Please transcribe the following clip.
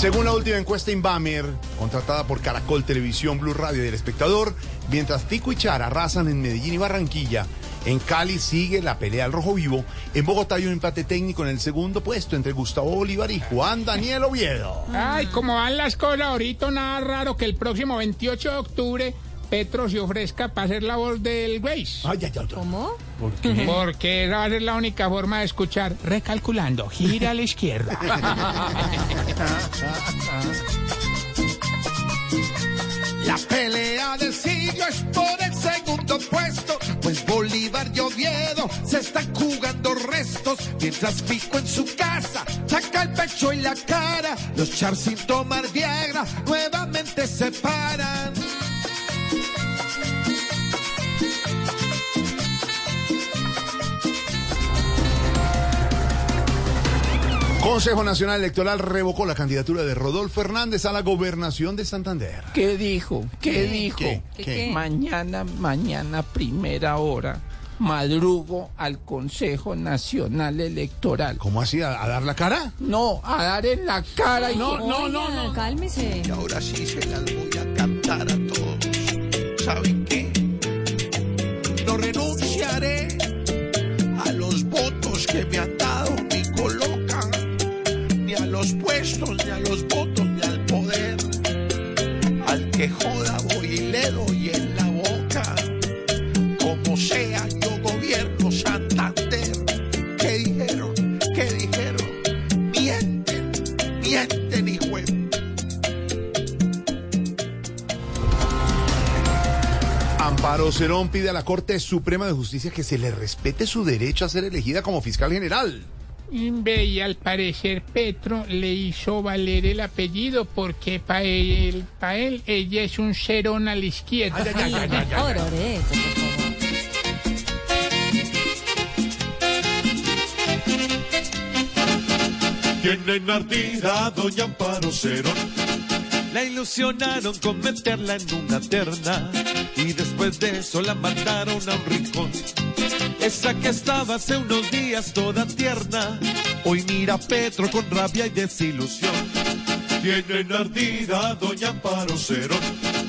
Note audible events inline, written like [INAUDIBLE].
Según la última encuesta Inbamer, contratada por Caracol Televisión, Blue Radio y El Espectador, mientras Tico y Chara arrasan en Medellín y Barranquilla, en Cali sigue la pelea al rojo vivo. En Bogotá hay un empate técnico en el segundo puesto entre Gustavo Bolívar y Juan Daniel Oviedo. Ay, como van las cosas ahorita, nada raro que el próximo 28 de octubre Petro se ofrezca para hacer la voz del Grace. Ay, ay, ay. ¿Cómo? ¿Por qué? Porque esa va a ser la única forma de escuchar. Recalculando, gira a la izquierda. [LAUGHS] La pelea del siglo es por el segundo puesto, pues Bolívar y Oviedo se están jugando restos, mientras Pico en su casa saca el pecho y la cara, los char sin tomar Viagra nuevamente se paran. Consejo Nacional Electoral revocó la candidatura de Rodolfo Hernández a la gobernación de Santander. ¿Qué dijo? ¿Qué, dijo? ¿Qué? Mañana, mañana, primera hora, madrugo al Consejo Nacional Electoral. ¿Cómo así? ¿A, a dar la cara? No, a dar en la cara y No, no, no, Oiga, no. Cálmese. Y ahora sí se las voy a cantar a todos. ¿Saben qué? No renunciaré a los votos que me han dado ni colocan, ni a los puestos, ni a los votos, ni al poder. Al que Amparo Cerón pide a la Corte Suprema de Justicia que se le respete su derecho a ser elegida como fiscal general. Ve, y al parecer Petro le hizo valer el apellido porque para él, pa él ella es un cerón a la izquierda. Ay, eso, por favor. Tienen ardida Doña Amparo Cerón. La ilusionaron con meterla en una terna y después de eso la mandaron a un rincón. Esa que estaba hace unos días toda tierna, hoy mira a Petro con rabia y desilusión. Tienen ardida Doña Amparo Cerón.